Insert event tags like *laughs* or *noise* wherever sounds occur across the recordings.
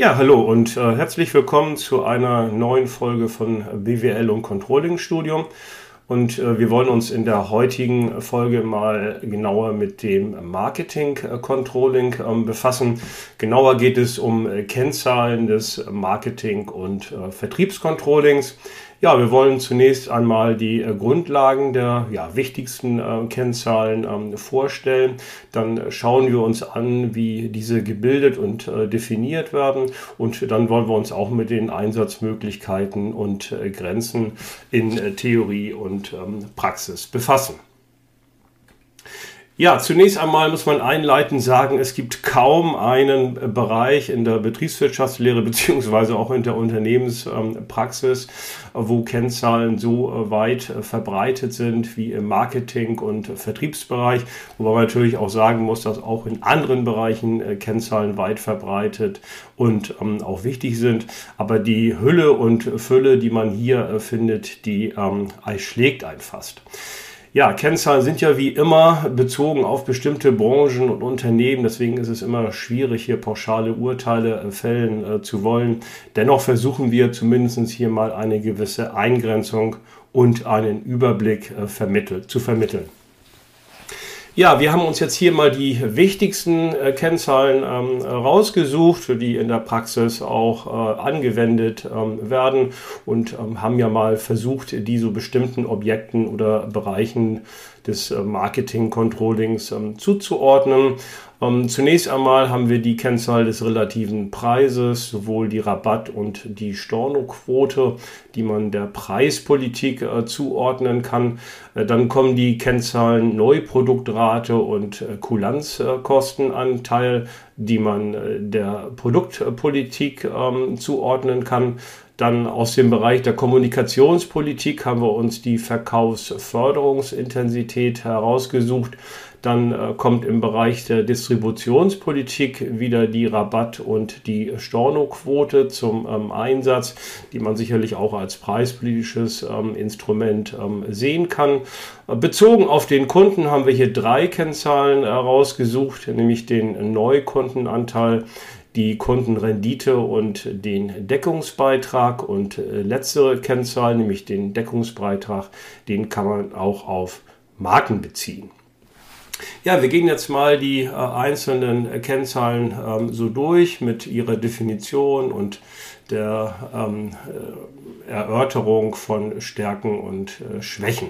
Ja, hallo und äh, herzlich willkommen zu einer neuen Folge von BWL und Controlling Studium. Und äh, wir wollen uns in der heutigen Folge mal genauer mit dem Marketing Controlling äh, befassen. Genauer geht es um äh, Kennzahlen des Marketing und äh, Vertriebscontrollings. Ja, wir wollen zunächst einmal die äh, Grundlagen der ja, wichtigsten äh, Kennzahlen ähm, vorstellen. Dann schauen wir uns an, wie diese gebildet und äh, definiert werden. Und dann wollen wir uns auch mit den Einsatzmöglichkeiten und äh, Grenzen in äh, Theorie und ähm, Praxis befassen. Ja, zunächst einmal muss man einleitend sagen, es gibt kaum einen Bereich in der Betriebswirtschaftslehre *laughs* beziehungsweise auch in der Unternehmenspraxis, wo Kennzahlen so weit verbreitet sind wie im Marketing- und Vertriebsbereich, wobei man natürlich auch sagen muss, dass auch in anderen Bereichen äh, Kennzahlen weit verbreitet und ähm, auch wichtig sind. Aber die Hülle und Fülle, die man hier äh, findet, die ähm, schlägt ein fast. Ja, Kennzahlen sind ja wie immer bezogen auf bestimmte Branchen und Unternehmen. Deswegen ist es immer schwierig, hier pauschale Urteile äh, fällen äh, zu wollen. Dennoch versuchen wir zumindest hier mal eine gewisse Eingrenzung und einen Überblick äh, vermittelt, zu vermitteln. Ja, wir haben uns jetzt hier mal die wichtigsten äh, Kennzahlen ähm, rausgesucht, die in der Praxis auch äh, angewendet ähm, werden und ähm, haben ja mal versucht, die so bestimmten Objekten oder Bereichen des äh, Marketing-Controllings ähm, zuzuordnen. Ähm, zunächst einmal haben wir die Kennzahl des relativen Preises, sowohl die Rabatt- und die Stornoquote, die man der Preispolitik äh, zuordnen kann. Äh, dann kommen die Kennzahlen Neuproduktrate und äh, Kulanzkostenanteil, die man äh, der Produktpolitik ähm, zuordnen kann. Dann aus dem Bereich der Kommunikationspolitik haben wir uns die Verkaufsförderungsintensität herausgesucht. Dann äh, kommt im Bereich der Distributionspolitik wieder die Rabatt- und die Stornoquote zum ähm, Einsatz, die man sicherlich auch als preispolitisches ähm, Instrument ähm, sehen kann. Äh, bezogen auf den Kunden haben wir hier drei Kennzahlen herausgesucht, nämlich den Neukundenanteil, die Kundenrendite und den Deckungsbeitrag. Und äh, letztere Kennzahl, nämlich den Deckungsbeitrag, den kann man auch auf Marken beziehen. Ja, wir gehen jetzt mal die äh, einzelnen Kennzahlen ähm, so durch mit ihrer Definition und der ähm, äh, Erörterung von Stärken und äh, Schwächen.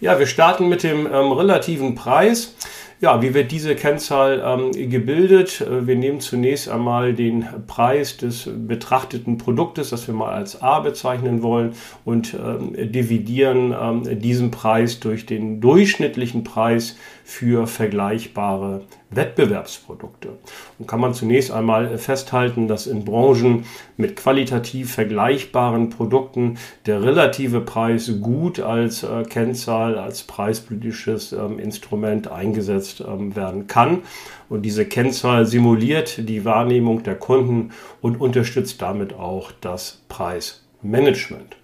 Ja, wir starten mit dem ähm, relativen Preis. Ja, wie wird diese Kennzahl ähm, gebildet? Äh, wir nehmen zunächst einmal den Preis des betrachteten Produktes, das wir mal als A bezeichnen wollen, und ähm, dividieren ähm, diesen Preis durch den durchschnittlichen Preis für vergleichbare Wettbewerbsprodukte. Und kann man zunächst einmal festhalten, dass in Branchen mit qualitativ vergleichbaren Produkten der relative Preis gut als äh, Kennzahl, als preispolitisches ähm, Instrument eingesetzt ähm, werden kann. Und diese Kennzahl simuliert die Wahrnehmung der Kunden und unterstützt damit auch das Preismanagement.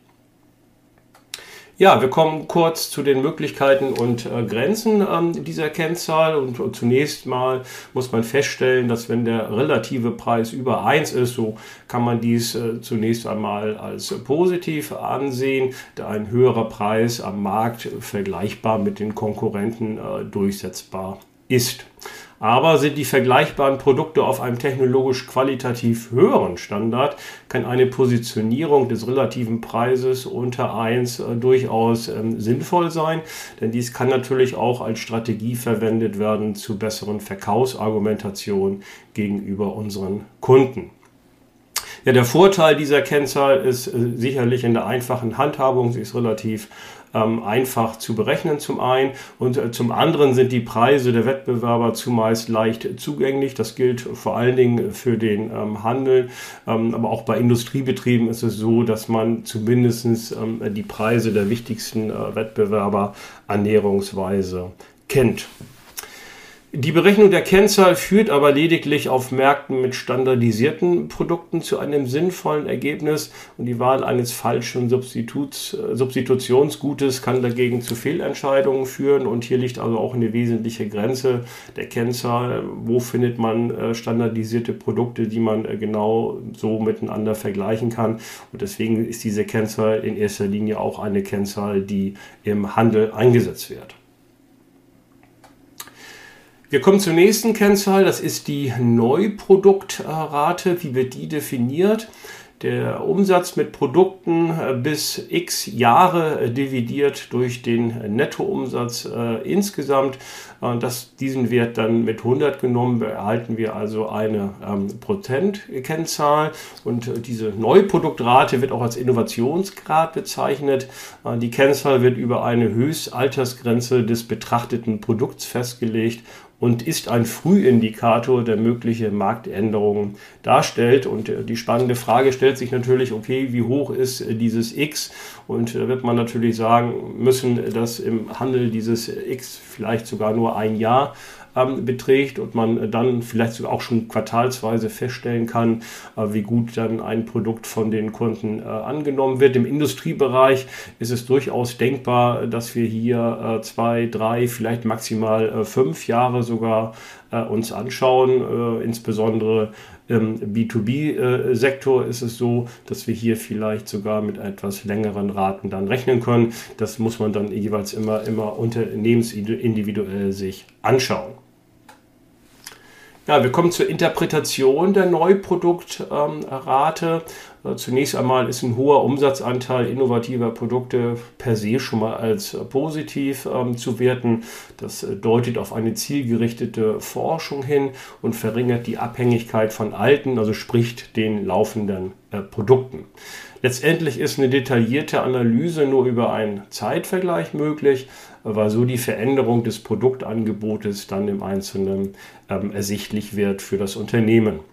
Ja, wir kommen kurz zu den Möglichkeiten und äh, Grenzen ähm, dieser Kennzahl. Und, und, zunächst mal muss man feststellen, dass wenn der relative Preis über 1 ist, so kann man dies äh, zunächst einmal als positiv ansehen, da ein höherer Preis am Markt vergleichbar mit den Konkurrenten äh, durchsetzbar ist. Aber sind die vergleichbaren Produkte auf einem technologisch qualitativ höheren Standard, kann eine Positionierung des relativen Preises unter 1 äh, durchaus ähm, sinnvoll sein, denn dies kann natürlich auch als Strategie verwendet werden zu besseren Verkaufsargumentationen gegenüber unseren Kunden. Ja, der Vorteil dieser Kennzahl ist äh, sicherlich in der einfachen Handhabung. Sie ist relativ ähm, einfach zu berechnen zum einen und äh, zum anderen sind die Preise der Wettbewerber zumeist leicht zugänglich. Das gilt vor allen Dingen für den ähm, Handel, ähm, aber auch bei Industriebetrieben ist es so, dass man zumindest ähm, die Preise der wichtigsten äh, Wettbewerber ernährungsweise kennt. Die Berechnung der Kennzahl führt aber lediglich auf Märkten mit standardisierten Produkten zu einem sinnvollen Ergebnis und die Wahl eines falschen Substituts, äh, Substitutionsgutes kann dagegen zu Fehlentscheidungen führen und hier liegt also auch eine wesentliche Grenze der Kennzahl. Wo findet man äh, standardisierte Produkte, die man äh, genau so miteinander vergleichen kann und deswegen ist diese Kennzahl in erster Linie auch eine Kennzahl, die im Handel eingesetzt wird. Wir kommen zur nächsten Kennzahl, das ist die Neuproduktrate. Wie wird die definiert? Der Umsatz mit Produkten äh, bis x Jahre äh, dividiert durch den Nettoumsatz äh, insgesamt. Äh, das, diesen Wert dann mit 100 genommen, erhalten wir also eine ähm, Prozentkennzahl. Und äh, diese Neuproduktrate wird auch als Innovationsgrad bezeichnet. Äh, die Kennzahl wird über eine Höchstaltersgrenze des betrachteten Produkts festgelegt und ist ein Frühindikator, der mögliche Marktänderungen darstellt. Und äh, die spannende Frage stellt sich natürlich, okay, wie hoch ist äh, dieses X? Und da wird man natürlich sagen müssen, dass im Handel dieses X vielleicht sogar nur ein Jahr ähm, beträgt und man dann vielleicht sogar auch schon quartalsweise feststellen kann, äh, wie gut dann ein Produkt von den Kunden äh, angenommen wird. Im Industriebereich ist es durchaus denkbar, dass wir hier äh, zwei, drei, vielleicht maximal äh, fünf Jahre sogar äh, uns anschauen. Äh, insbesondere im B2B-Sektor ist es so, dass wir hier vielleicht sogar mit etwas längeren Raten dann rechnen können. Das muss man dann jeweils immer, immer unternehmensindividuell sich anschauen. Ja, wir kommen zur Interpretation der Neuproduktrate. Äh, zunächst einmal ist ein hoher Umsatzanteil innovativer Produkte per se schon mal als positiv ähm, zu werten. Das äh, deutet auf eine zielgerichtete Forschung hin und verringert die Abhängigkeit von alten, also spricht den laufenden äh, Produkten. Letztendlich ist eine detaillierte Analyse nur über einen Zeitvergleich möglich, weil so die Veränderung des Produktangebotes dann im Einzelnen ähm, ersichtlich wird für das Unternehmen.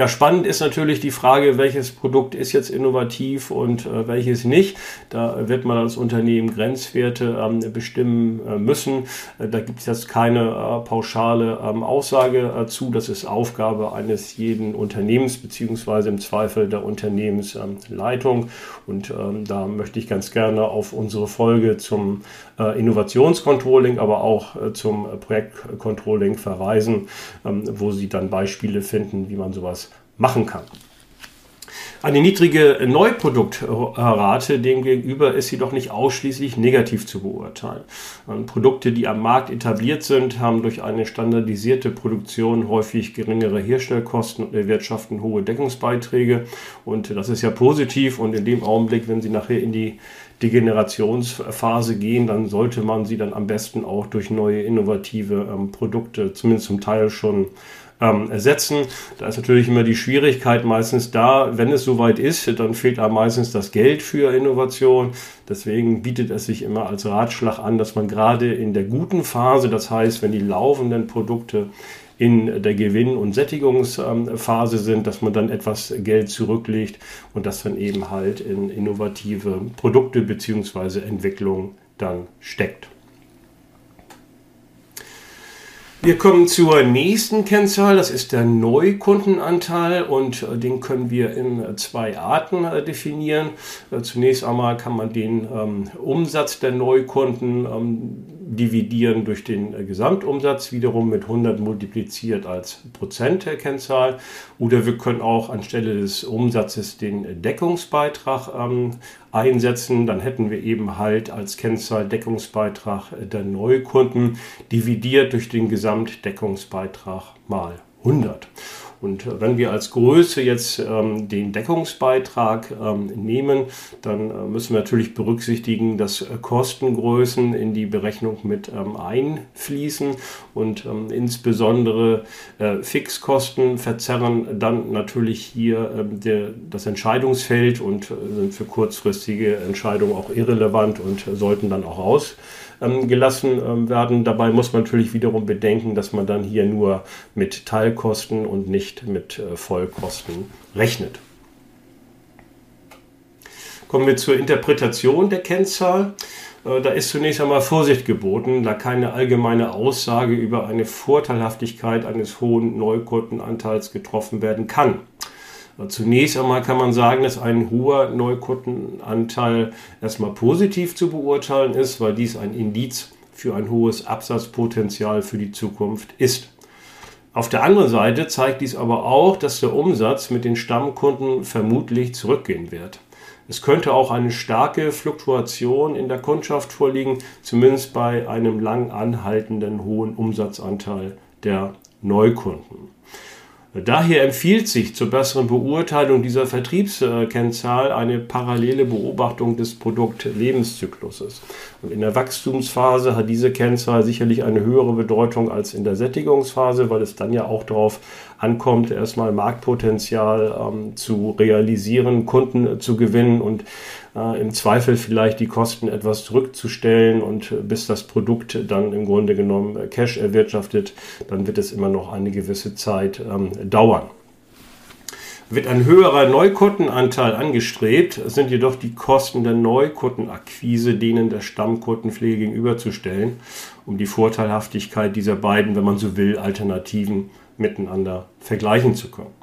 Ja, spannend ist natürlich die Frage, welches Produkt ist jetzt innovativ und äh, welches nicht. Da wird man als Unternehmen Grenzwerte ähm, bestimmen äh, müssen. Äh, da gibt es jetzt keine äh, pauschale ähm, Aussage äh, zu. Das ist Aufgabe eines jeden Unternehmens beziehungsweise im Zweifel der Unternehmensleitung. und ähm, da möchte ich ganz gerne auf unsere Folge zum äh, Innovationscontrolling, aber auch zum Projektcontrolling verweisen, ähm, wo Sie dann Beispiele finden, wie man sowas machen kann. Eine niedrige Neuproduktrate demgegenüber ist jedoch nicht ausschließlich negativ zu beurteilen. Produkte, die am Markt etabliert sind, haben durch eine standardisierte Produktion häufig geringere Herstellkosten und erwirtschaften hohe Deckungsbeiträge. Und das ist ja positiv. Und in dem Augenblick, wenn Sie nachher in die Degenerationsphase gehen, dann sollte man sie dann am besten auch durch neue innovative ähm, Produkte zumindest zum Teil schon ähm, ersetzen. Da ist natürlich immer die Schwierigkeit meistens da, wenn es soweit ist, dann fehlt da meistens das Geld für Innovation. Deswegen bietet es sich immer als Ratschlag an, dass man gerade in der guten Phase, das heißt, wenn die laufenden Produkte in der Gewinn- und Sättigungsphase sind, dass man dann etwas Geld zurücklegt und das dann eben halt in innovative Produkte bzw. Entwicklung dann steckt. Wir kommen zur nächsten Kennzahl, das ist der Neukundenanteil und äh, den können wir in zwei Arten äh, definieren. Äh, zunächst einmal kann man den ähm, Umsatz der Neukunden ähm, dividieren durch den äh, Gesamtumsatz, wiederum mit 100 multipliziert als Prozent der Kennzahl. Oder wir können auch anstelle des Umsatzes den Deckungsbeitrag ähm, einsetzen. Dann hätten wir eben halt als Kennzahl Deckungsbeitrag der Neukunden dividiert durch den Gesamtdeckungsbeitrag mal 100. Und äh, wenn wir als Größe jetzt ähm, den Deckungsbeitrag ähm, nehmen, dann äh, müssen wir natürlich berücksichtigen, dass äh, Kostengrößen in die Berechnung mit ähm, einfließen und ähm, insbesondere äh, Fixkosten verzerren dann natürlich hier ähm, der, das Entscheidungsfeld und äh, sind für kurzfristige Entscheidungen auch irrelevant und äh, sollten dann auch aus ähm, gelassen ähm, werden. Dabei muss man natürlich wiederum bedenken, dass man dann hier nur mit Teilkosten und nicht mit äh, Vollkosten rechnet. Kommen wir zur Interpretation der Kennzahl. Äh, da ist zunächst einmal Vorsicht geboten, da keine allgemeine Aussage über eine Vorteilhaftigkeit eines hohen Neukundenanteils getroffen werden kann. Zunächst einmal kann man sagen, dass ein hoher Neukundenanteil erstmal positiv zu beurteilen ist, weil dies ein Indiz für ein hohes Absatzpotenzial für die Zukunft ist. Auf der anderen Seite zeigt dies aber auch, dass der Umsatz mit den Stammkunden vermutlich zurückgehen wird. Es könnte auch eine starke Fluktuation in der Kundschaft vorliegen, zumindest bei einem lang anhaltenden hohen Umsatzanteil der Neukunden. Daher empfiehlt sich zur besseren Beurteilung dieser Vertriebskennzahl eine parallele Beobachtung des Produktlebenszykluses. Und in der Wachstumsphase hat diese Kennzahl sicherlich eine höhere Bedeutung als in der Sättigungsphase, weil es dann ja auch darauf ankommt, erstmal Marktpotenzial ähm, zu realisieren, Kunden zu gewinnen und äh, im Zweifel vielleicht die Kosten etwas zurückzustellen und äh, bis das Produkt dann im Grunde genommen äh, Cash erwirtschaftet, dann wird es immer noch eine gewisse Zeit ähm, dauern. Wird ein höherer Neukundenanteil angestrebt, sind jedoch die Kosten der Neukundenakquise denen der Stammkundenpflege gegenüberzustellen, um die Vorteilhaftigkeit dieser beiden, wenn man so will, Alternativen miteinander vergleichen zu können.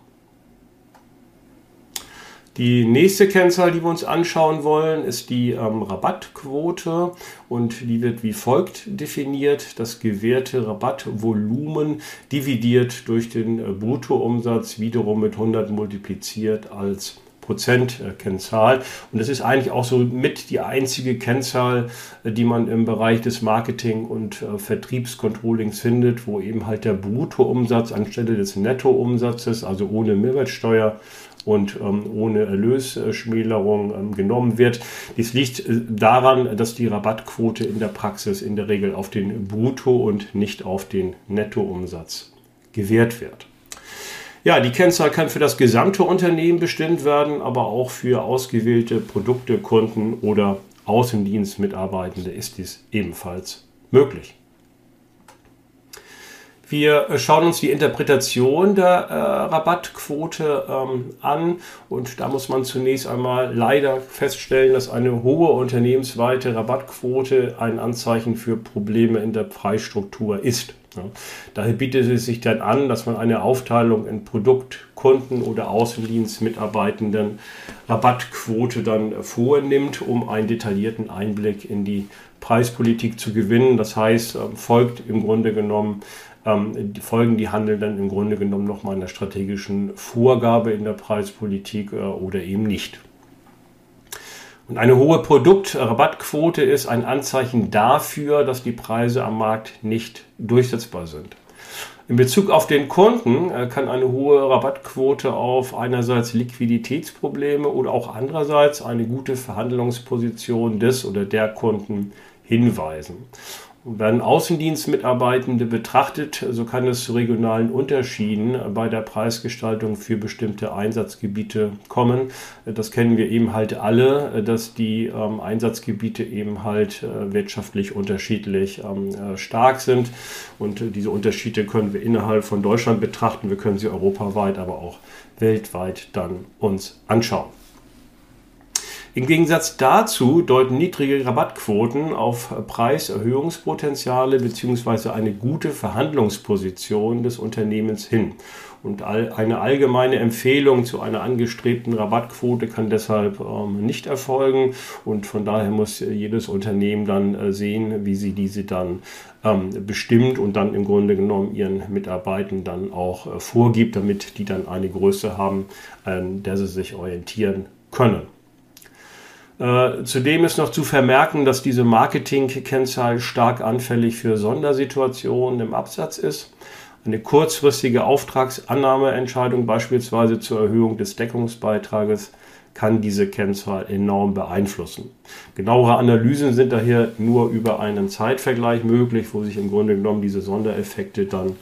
Die nächste Kennzahl, die wir uns anschauen wollen, ist die ähm, Rabattquote und die wird wie folgt definiert. Das gewährte Rabattvolumen dividiert durch den äh, Bruttoumsatz wiederum mit 100 multipliziert als Prozentkennzahl. Und das ist eigentlich auch so mit die einzige Kennzahl, äh, die man im Bereich des Marketing und äh, Vertriebscontrollings findet, wo eben halt der Bruttoumsatz anstelle des Nettoumsatzes, also ohne Mehrwertsteuer, und ähm, ohne Erlösschmälerung ähm, genommen wird. Dies liegt äh, daran, dass die Rabattquote in der Praxis in der Regel auf den Brutto- und nicht auf den Nettoumsatz gewährt wird. Ja, die Kennzahl kann für das gesamte Unternehmen bestimmt werden, aber auch für ausgewählte Produkte, Kunden oder Außendienstmitarbeitende ist dies ebenfalls möglich. Wir äh, schauen uns die Interpretation der äh, Rabattquote ähm, an und da muss man zunächst einmal leider feststellen, dass eine hohe unternehmensweite Rabattquote ein Anzeichen für Probleme in der Preisstruktur ist. Ja. Daher bietet es sich dann an, dass man eine Aufteilung in Produkt, Kunden oder Außendienstmitarbeitenden Rabattquote dann vornimmt, um einen detaillierten Einblick in die Preispolitik zu gewinnen. Das heißt, äh, folgt im Grunde genommen ähm, Folgen, die handeln dann im Grunde genommen nochmal einer strategischen Vorgabe in der Preispolitik äh, oder eben nicht. Und eine hohe Produktrabattquote ist ein Anzeichen dafür, dass die Preise am Markt nicht durchsetzbar sind. In Bezug auf den Kunden äh, kann eine hohe Rabattquote auf einerseits Liquiditätsprobleme oder auch andererseits eine gute Verhandlungsposition des oder der Kunden hinweisen. Werden Außendienstmitarbeitende betrachtet, so kann es zu regionalen Unterschieden bei der Preisgestaltung für bestimmte Einsatzgebiete kommen. Das kennen wir eben halt alle, dass die ähm, Einsatzgebiete eben halt äh, wirtschaftlich unterschiedlich ähm, äh, stark sind. Und äh, diese Unterschiede können wir innerhalb von Deutschland betrachten. Wir können sie europaweit, aber auch weltweit dann uns anschauen. Im Gegensatz dazu deuten niedrige Rabattquoten auf Preiserhöhungspotenziale bzw. eine gute Verhandlungsposition des Unternehmens hin. Und eine allgemeine Empfehlung zu einer angestrebten Rabattquote kann deshalb ähm, nicht erfolgen. Und von daher muss jedes Unternehmen dann äh, sehen, wie sie diese dann ähm, bestimmt und dann im Grunde genommen ihren Mitarbeitern dann auch äh, vorgibt, damit die dann eine Größe haben, an der sie sich orientieren können. Äh, zudem ist noch zu vermerken, dass diese Marketing-Kennzahl stark anfällig für Sondersituationen im Absatz ist. Eine kurzfristige Auftragsannahmeentscheidung beispielsweise zur Erhöhung des Deckungsbeitrages kann diese Kennzahl enorm beeinflussen. Genauere Analysen sind daher nur über einen Zeitvergleich möglich, wo sich im Grunde genommen diese Sondereffekte dann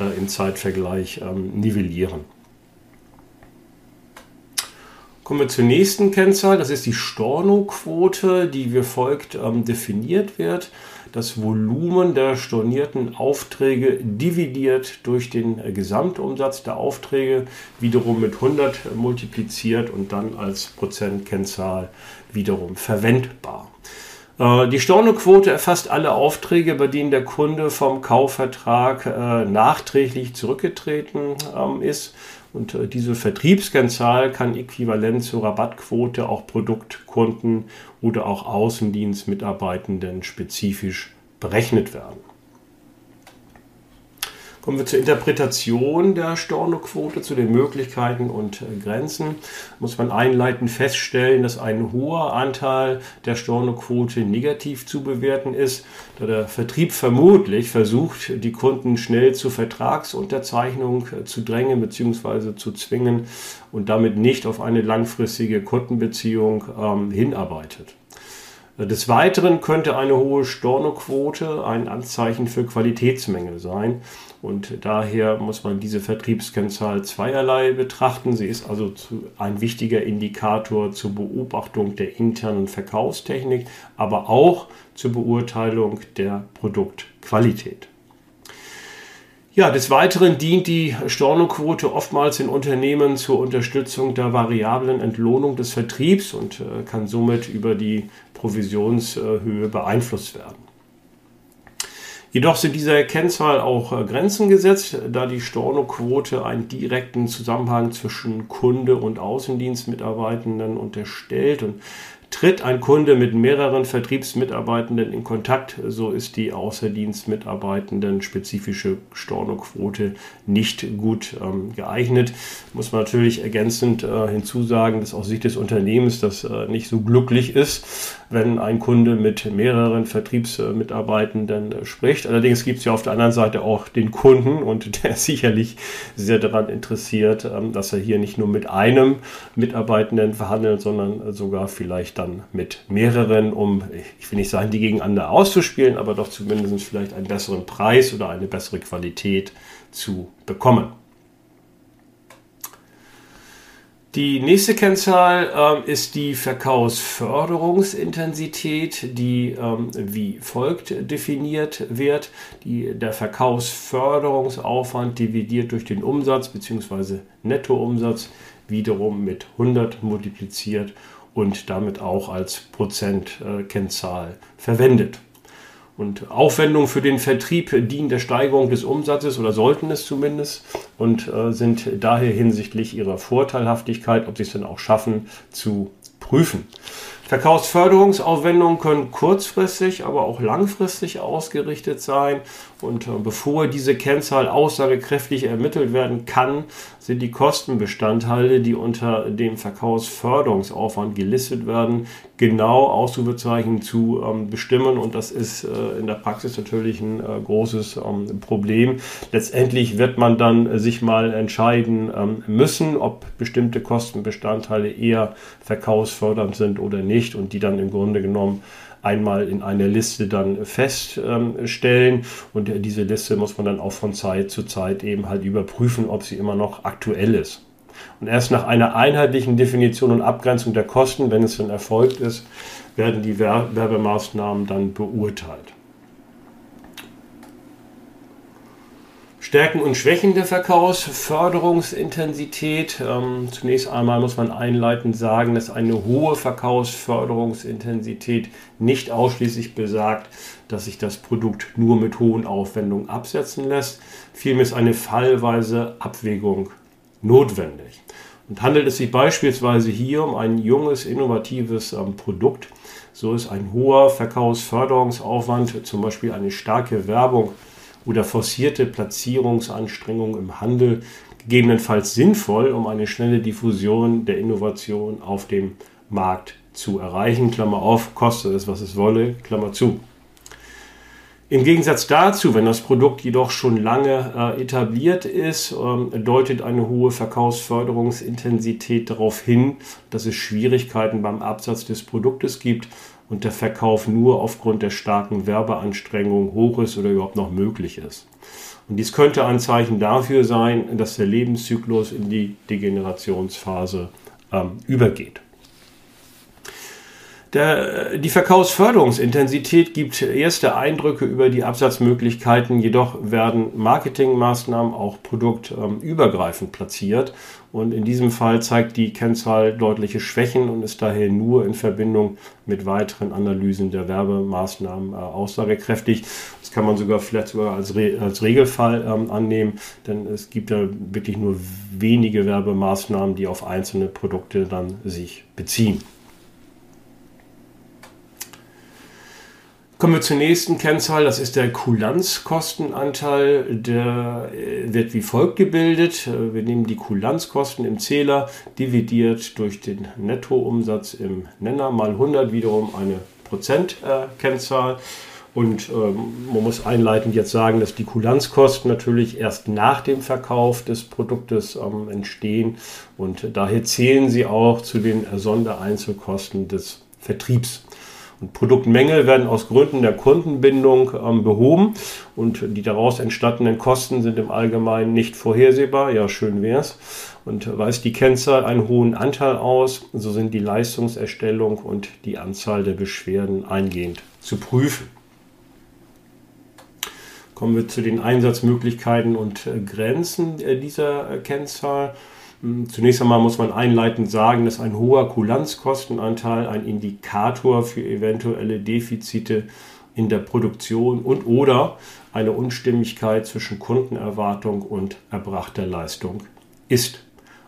äh, im Zeitvergleich ähm, nivellieren. Kommen wir zur nächsten Kennzahl. Das ist die Stornoquote, die wie folgt ähm, definiert wird. Das Volumen der stornierten Aufträge dividiert durch den äh, Gesamtumsatz der Aufträge, wiederum mit 100 multipliziert und dann als Prozentkennzahl wiederum verwendbar. Äh, die Stornoquote erfasst alle Aufträge, bei denen der Kunde vom Kaufvertrag äh, nachträglich zurückgetreten ähm, ist und äh, diese Vertriebskennzahl kann äquivalent zur Rabattquote auch Produktkunden oder auch Außendienstmitarbeitenden spezifisch berechnet werden. Kommen wir zur Interpretation der Stornoquote, zu den Möglichkeiten und äh, Grenzen. Muss man einleitend feststellen, dass ein hoher Anteil der Stornoquote negativ zu bewerten ist, da der Vertrieb vermutlich versucht, die Kunden schnell zur Vertragsunterzeichnung äh, zu drängen bzw. zu zwingen und damit nicht auf eine langfristige Kundenbeziehung ähm, hinarbeitet. Des Weiteren könnte eine hohe Stornoquote ein Anzeichen für Qualitätsmängel sein. Und daher muss man diese Vertriebskennzahl zweierlei betrachten. Sie ist also ein wichtiger Indikator zur Beobachtung der internen Verkaufstechnik, aber auch zur Beurteilung der Produktqualität. Ja, des Weiteren dient die Stornoquote oftmals in Unternehmen zur Unterstützung der variablen Entlohnung des Vertriebs und äh, kann somit über die Provisionshöhe beeinflusst werden. Jedoch sind dieser Kennzahl auch äh, Grenzen gesetzt, da die Stornoquote einen direkten Zusammenhang zwischen Kunde und Außendienstmitarbeitenden unterstellt und Tritt ein Kunde mit mehreren Vertriebsmitarbeitenden in Kontakt, so ist die Außerdienstmitarbeitenden spezifische Stornoquote nicht gut ähm, geeignet. Muss man natürlich ergänzend äh, hinzusagen, dass aus Sicht des Unternehmens das äh, nicht so glücklich ist, wenn ein Kunde mit mehreren Vertriebsmitarbeitenden äh, spricht. Allerdings gibt es ja auf der anderen Seite auch den Kunden und *laughs* der ist sicherlich sehr daran interessiert, ähm, dass er hier nicht nur mit einem Mitarbeitenden verhandelt, sondern sogar vielleicht dann mit mehreren, um, ich will nicht sagen, die gegeneinander auszuspielen, aber doch zumindest vielleicht einen besseren Preis oder eine bessere Qualität zu bekommen. Die nächste Kennzahl äh, ist die Verkaufsförderungsintensität, die ähm, wie folgt definiert wird. Die, der Verkaufsförderungsaufwand dividiert durch den Umsatz bzw. Nettoumsatz wiederum mit 100 multipliziert und damit auch als Prozentkennzahl verwendet. Und Aufwendungen für den Vertrieb dienen der Steigerung des Umsatzes oder sollten es zumindest und äh, sind daher hinsichtlich ihrer Vorteilhaftigkeit, ob sie es denn auch schaffen, zu prüfen. Verkaufsförderungsaufwendungen können kurzfristig, aber auch langfristig ausgerichtet sein. Und äh, bevor diese Kennzahl aussagekräftig ermittelt werden kann, sind die Kostenbestandteile, die unter dem Verkaufsförderungsaufwand gelistet werden, genau Ausrufezeichen zu ähm, bestimmen. Und das ist äh, in der Praxis natürlich ein äh, großes ähm, Problem. Letztendlich wird man dann sich mal entscheiden ähm, müssen, ob bestimmte Kostenbestandteile eher verkaufsfördernd sind oder nicht und die dann im Grunde genommen einmal in einer Liste dann feststellen. Und diese Liste muss man dann auch von Zeit zu Zeit eben halt überprüfen, ob sie immer noch aktuell ist. Und erst nach einer einheitlichen Definition und Abgrenzung der Kosten, wenn es dann erfolgt ist, werden die Werbemaßnahmen dann beurteilt. Stärken und Schwächen der Verkaufsförderungsintensität. Ähm, zunächst einmal muss man einleitend sagen, dass eine hohe Verkaufsförderungsintensität nicht ausschließlich besagt, dass sich das Produkt nur mit hohen Aufwendungen absetzen lässt. Vielmehr ist eine fallweise Abwägung notwendig. Und handelt es sich beispielsweise hier um ein junges, innovatives ähm, Produkt, so ist ein hoher Verkaufsförderungsaufwand, zum Beispiel eine starke Werbung, oder forcierte Platzierungsanstrengungen im Handel gegebenenfalls sinnvoll, um eine schnelle Diffusion der Innovation auf dem Markt zu erreichen. Klammer auf, koste es, was es wolle, Klammer zu. Im Gegensatz dazu, wenn das Produkt jedoch schon lange äh, etabliert ist, ähm, deutet eine hohe Verkaufsförderungsintensität darauf hin, dass es Schwierigkeiten beim Absatz des Produktes gibt und der Verkauf nur aufgrund der starken Werbeanstrengung hoch ist oder überhaupt noch möglich ist. Und dies könnte ein Zeichen dafür sein, dass der Lebenszyklus in die Degenerationsphase ähm, übergeht. Der, die Verkaufsförderungsintensität gibt erste Eindrücke über die Absatzmöglichkeiten, jedoch werden Marketingmaßnahmen auch produktübergreifend platziert. Und in diesem Fall zeigt die Kennzahl deutliche Schwächen und ist daher nur in Verbindung mit weiteren Analysen der Werbemaßnahmen äh, aussagekräftig. Das kann man sogar vielleicht sogar als, Re als Regelfall ähm, annehmen, denn es gibt ja wirklich nur wenige Werbemaßnahmen, die auf einzelne Produkte dann sich beziehen. Kommen wir zur nächsten Kennzahl, das ist der Kulanzkostenanteil. Der äh, wird wie folgt gebildet. Äh, wir nehmen die Kulanzkosten im Zähler, dividiert durch den Nettoumsatz im Nenner mal 100, wiederum eine Prozentkennzahl. Und ähm, man muss einleitend jetzt sagen, dass die Kulanzkosten natürlich erst nach dem Verkauf des Produktes ähm, entstehen und daher zählen sie auch zu den Sondereinzelkosten des Vertriebs. Und Produktmängel werden aus Gründen der Kundenbindung ähm, behoben und die daraus entstandenen Kosten sind im Allgemeinen nicht vorhersehbar. Ja, schön wär's. Und weist die Kennzahl einen hohen Anteil aus, so sind die Leistungserstellung und die Anzahl der Beschwerden eingehend zu prüfen. Kommen wir zu den Einsatzmöglichkeiten und äh, Grenzen äh, dieser äh, Kennzahl. Hm, zunächst einmal muss man einleitend sagen, dass ein hoher Kulanzkostenanteil ein Indikator für eventuelle Defizite in der Produktion und oder eine Unstimmigkeit zwischen Kundenerwartung und erbrachter Leistung ist.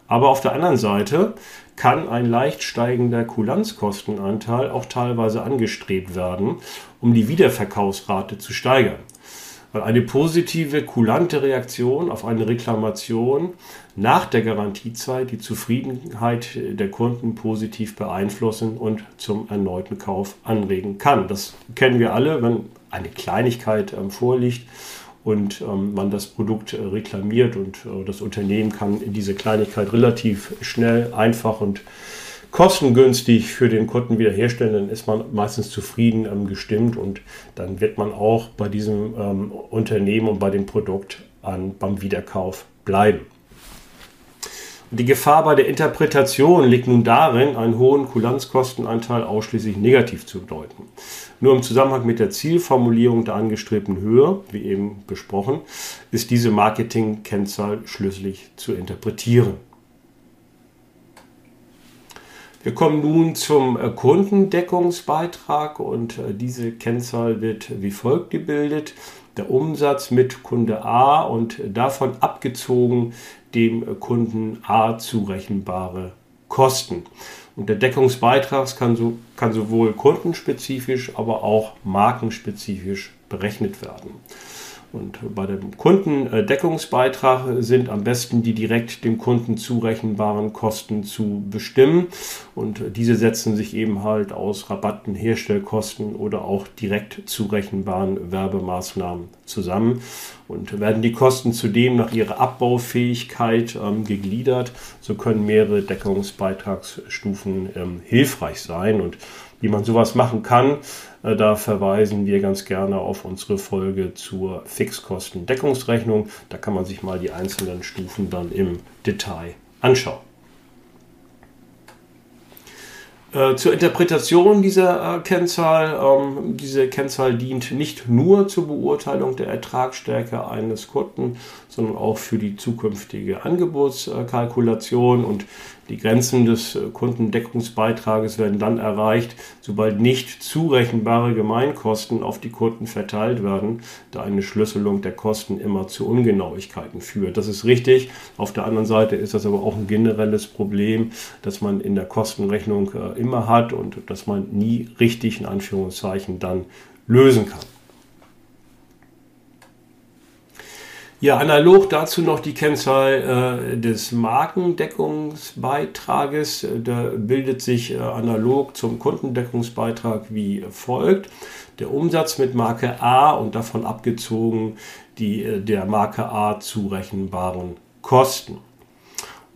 Aber auf der anderen Seite kann ein leicht steigender Kulanzkostenanteil auch teilweise angestrebt werden, um die Wiederverkaufsrate zu steigern. Weil eine positive, kulante Reaktion auf eine Reklamation nach der Garantiezeit die Zufriedenheit der Kunden positiv beeinflussen und zum erneuten Kauf anregen kann. Das kennen wir alle, wenn eine Kleinigkeit ähm, vorliegt und ähm, man das Produkt äh, reklamiert und äh, das Unternehmen kann diese Kleinigkeit relativ schnell, einfach und kostengünstig für den Kunden wiederherstellen, dann ist man meistens zufrieden ähm, gestimmt und dann wird man auch bei diesem ähm, Unternehmen und bei dem Produkt an, beim Wiederkauf bleiben. Die Gefahr bei der Interpretation liegt nun darin, einen hohen Kulanzkostenanteil ausschließlich negativ zu deuten. Nur im Zusammenhang mit der Zielformulierung der angestrebten Höhe, wie eben besprochen, ist diese Marketing-Kennzahl schlüssig zu interpretieren. Wir kommen nun zum äh, Kundendeckungsbeitrag und äh, diese Kennzahl wird wie folgt gebildet. Der Umsatz mit Kunde A und davon abgezogen dem Kunden A zurechenbare Kosten. Und der Deckungsbeitrag kann, so, kann sowohl kundenspezifisch, aber auch markenspezifisch berechnet werden. Und bei dem Kundendeckungsbeitrag sind am besten die direkt dem Kunden zurechenbaren Kosten zu bestimmen. Und diese setzen sich eben halt aus Rabatten, Herstellkosten oder auch direkt zurechenbaren Werbemaßnahmen zusammen. Und werden die Kosten zudem nach ihrer Abbaufähigkeit ähm, gegliedert, so können mehrere Deckungsbeitragsstufen ähm, hilfreich sein. Und wie man sowas machen kann, äh, da verweisen wir ganz gerne auf unsere Folge zur Fixkostendeckungsrechnung. Da kann man sich mal die einzelnen Stufen dann im Detail anschauen. Äh, zur Interpretation dieser äh, Kennzahl. Ähm, diese Kennzahl dient nicht nur zur Beurteilung der Ertragsstärke eines Kunden, sondern auch für die zukünftige Angebotskalkulation und die Grenzen des äh, Kundendeckungsbeitrages werden dann erreicht, sobald nicht zurechenbare Gemeinkosten auf die Kunden verteilt werden, da eine Schlüsselung der Kosten immer zu Ungenauigkeiten führt. Das ist richtig. Auf der anderen Seite ist das aber auch ein generelles Problem, das man in der Kostenrechnung äh, immer hat und das man nie richtig in Anführungszeichen dann lösen kann. Ja, analog dazu noch die Kennzahl äh, des Markendeckungsbeitrages. Da bildet sich äh, analog zum Kundendeckungsbeitrag wie folgt. Der Umsatz mit Marke A und davon abgezogen die äh, der Marke A zurechenbaren Kosten.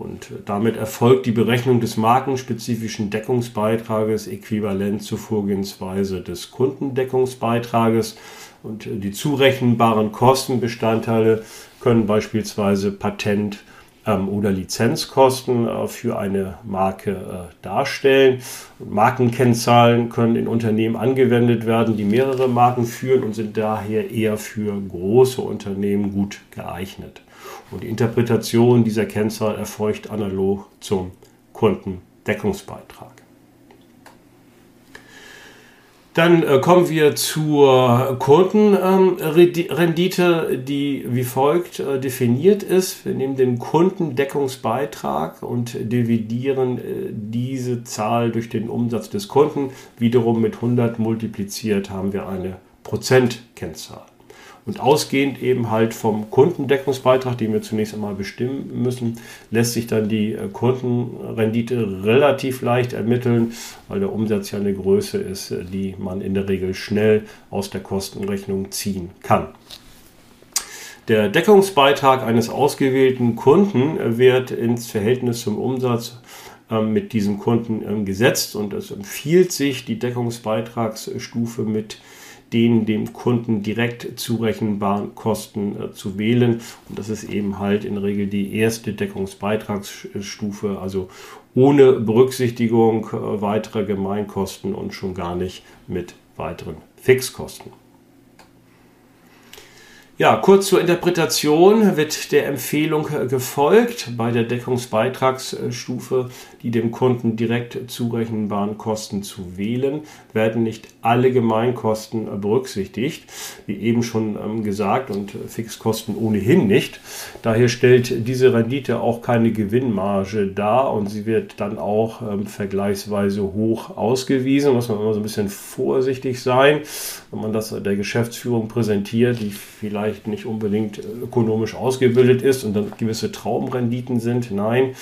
Und damit erfolgt die Berechnung des markenspezifischen Deckungsbeitrages äquivalent zur Vorgehensweise des Kundendeckungsbeitrages. Und die zurechenbaren Kostenbestandteile können beispielsweise Patent- ähm, oder Lizenzkosten äh, für eine Marke äh, darstellen. Markenkennzahlen können in Unternehmen angewendet werden, die mehrere Marken führen und sind daher eher für große Unternehmen gut geeignet. Und die Interpretation dieser Kennzahl erfolgt analog zum Kundendeckungsbeitrag. Dann äh, kommen wir zur Kundenrendite, ähm, die wie folgt äh, definiert ist. Wir nehmen den Kundendeckungsbeitrag und dividieren äh, diese Zahl durch den Umsatz des Kunden. Wiederum mit 100 multipliziert haben wir eine Prozentkennzahl. Und ausgehend eben halt vom Kundendeckungsbeitrag, den wir zunächst einmal bestimmen müssen, lässt sich dann die äh, Kundenrendite relativ leicht ermitteln, weil der Umsatz ja eine Größe ist, äh, die man in der Regel schnell aus der Kostenrechnung ziehen kann. Der Deckungsbeitrag eines ausgewählten Kunden äh, wird ins Verhältnis zum Umsatz ähm, mit diesem Kunden ähm, gesetzt und es empfiehlt sich, die Deckungsbeitragsstufe mit den dem Kunden direkt zurechenbaren Kosten äh, zu wählen. Und das ist eben halt in der Regel die erste Deckungsbeitragsstufe, also ohne Berücksichtigung äh, weiterer Gemeinkosten und schon gar nicht mit weiteren Fixkosten. Ja, kurz zur Interpretation wird der Empfehlung gefolgt, bei der Deckungsbeitragsstufe die dem Kunden direkt zurechenbaren Kosten zu wählen, werden nicht alle Gemeinkosten berücksichtigt, wie eben schon ähm, gesagt, und Fixkosten ohnehin nicht. Daher stellt diese Rendite auch keine Gewinnmarge dar und sie wird dann auch ähm, vergleichsweise hoch ausgewiesen. Muss man immer so ein bisschen vorsichtig sein, wenn man das der Geschäftsführung präsentiert, die vielleicht vielleicht nicht unbedingt äh, ökonomisch ausgebildet ist und dann gewisse Traumrenditen sind. Nein,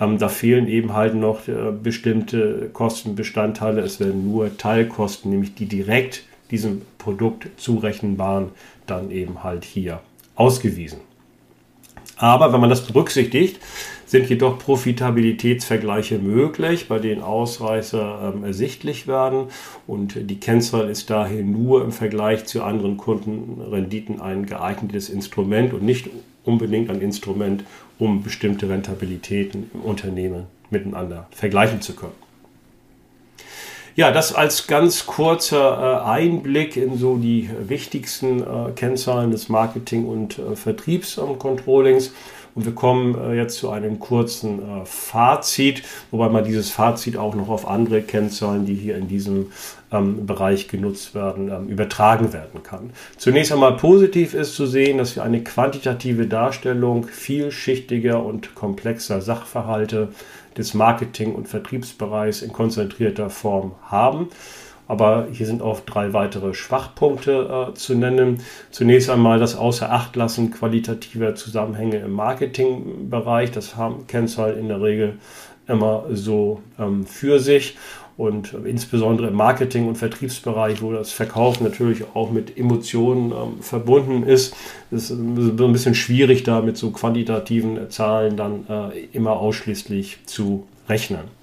ähm, da fehlen eben halt noch äh, bestimmte Kostenbestandteile. Es werden nur Teilkosten, nämlich die direkt diesem Produkt zurechenbaren, dann eben halt hier ausgewiesen. Aber wenn man das berücksichtigt, sind jedoch Profitabilitätsvergleiche möglich, bei denen Ausreißer ähm, ersichtlich werden und die Kennzahl ist daher nur im Vergleich zu anderen Kundenrenditen ein geeignetes Instrument und nicht unbedingt ein Instrument, um bestimmte Rentabilitäten im Unternehmen miteinander vergleichen zu können. Ja, das als ganz kurzer äh, Einblick in so die wichtigsten äh, Kennzahlen des Marketing- und äh, Vertriebscontrollings. Und wir kommen äh, jetzt zu einem kurzen äh, Fazit, wobei man dieses Fazit auch noch auf andere Kennzahlen, die hier in diesem ähm, Bereich genutzt werden, ähm, übertragen werden kann. Zunächst einmal positiv ist zu sehen, dass wir eine quantitative Darstellung vielschichtiger und komplexer Sachverhalte des Marketing- und Vertriebsbereichs in konzentrierter Form haben. Aber hier sind auch drei weitere Schwachpunkte äh, zu nennen. Zunächst einmal das Außerachtlassen qualitativer Zusammenhänge im Marketingbereich. Das haben Kennzahlen in der Regel immer so ähm, für sich. Und äh, insbesondere im Marketing- und Vertriebsbereich, wo das Verkaufen natürlich auch mit Emotionen ähm, verbunden ist, ist es ein bisschen schwierig, da mit so quantitativen Zahlen dann äh, immer ausschließlich zu rechnen.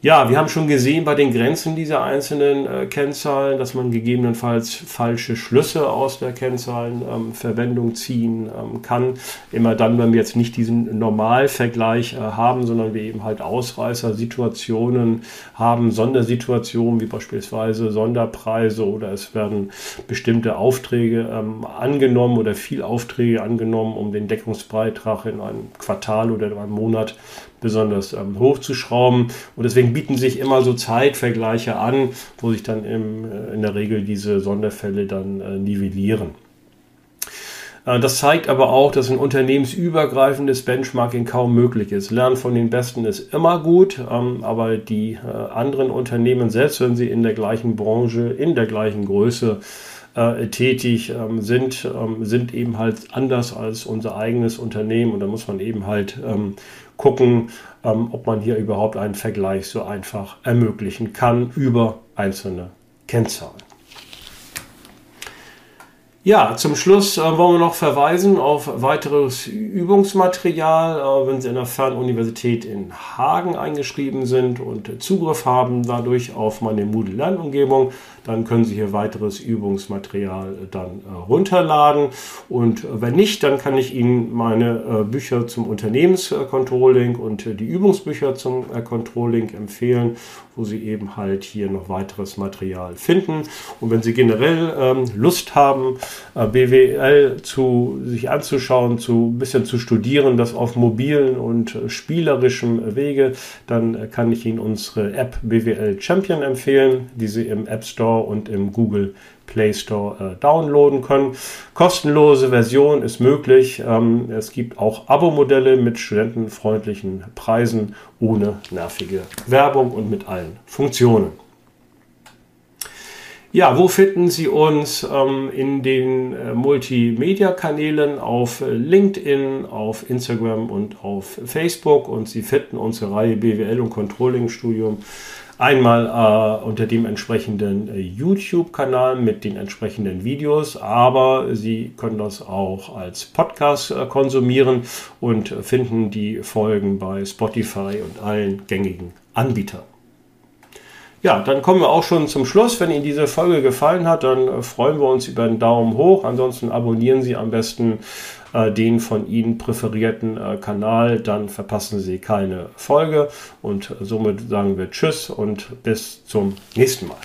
Ja, wir haben schon gesehen bei den Grenzen dieser einzelnen äh, Kennzahlen, dass man gegebenenfalls falsche Schlüsse aus der Kennzahlenverwendung ähm, ziehen ähm, kann. Immer dann, wenn wir jetzt nicht diesen Normalvergleich äh, haben, sondern wir eben halt Ausreißersituationen haben, Sondersituationen wie beispielsweise Sonderpreise oder es werden bestimmte Aufträge ähm, angenommen oder viel Aufträge angenommen, um den Deckungsbeitrag in einem Quartal oder in einem Monat besonders ähm, hochzuschrauben. Und deswegen bieten sich immer so Zeitvergleiche an, wo sich dann im, äh, in der Regel diese Sonderfälle dann äh, nivellieren. Äh, das zeigt aber auch, dass ein unternehmensübergreifendes Benchmarking kaum möglich ist. Lernen von den Besten ist immer gut, ähm, aber die äh, anderen Unternehmen, selbst wenn sie in der gleichen Branche, in der gleichen Größe tätig ähm, sind, ähm, sind eben halt anders als unser eigenes Unternehmen und da muss man eben halt gucken, ähm, ob man hier überhaupt einen Vergleich so einfach ermöglichen kann über einzelne Kennzahlen. Ja, zum Schluss äh, wollen wir noch verweisen auf weiteres Übungsmaterial. Äh, wenn Sie in der Fernuniversität in Hagen eingeschrieben sind und Zugriff haben dadurch auf meine Moodle-Lernumgebung, dann können Sie hier weiteres Übungsmaterial dann äh, runterladen. Und wenn nicht, dann kann ich Ihnen meine Bücher zum Unternehmenscontrolling und die Übungsbücher zum Controlling empfehlen, wo Sie eben halt hier noch weiteres Material finden. Und wenn Sie generell ähm, Lust haben, BWL zu sich anzuschauen, zu ein bisschen zu studieren, das auf mobilen und spielerischem Wege, dann kann ich Ihnen unsere App BWL Champion empfehlen, die Sie im App Store und im Google Play Store äh, downloaden können. Kostenlose Version ist möglich. Ähm, es gibt auch Abo-Modelle mit studentenfreundlichen Preisen ohne nervige Werbung und mit allen Funktionen. Ja, wo finden Sie uns? Ähm, in den äh, Multimedia-Kanälen auf LinkedIn, auf Instagram und auf Facebook. Und Sie finden unsere Reihe BWL und Controlling Studium einmal äh, unter dem entsprechenden äh, YouTube-Kanal mit den entsprechenden Videos, aber Sie können das auch als Podcast äh, konsumieren und finden die Folgen bei Spotify und allen gängigen Anbietern. Ja, dann kommen wir auch schon zum Schluss. Wenn Ihnen diese Folge gefallen hat, dann äh, freuen wir uns über einen Daumen hoch. Ansonsten abonnieren Sie am besten äh, den von Ihnen präferierten äh, Kanal, dann verpassen Sie keine Folge. Und somit sagen wir Tschüss und bis zum nächsten Mal.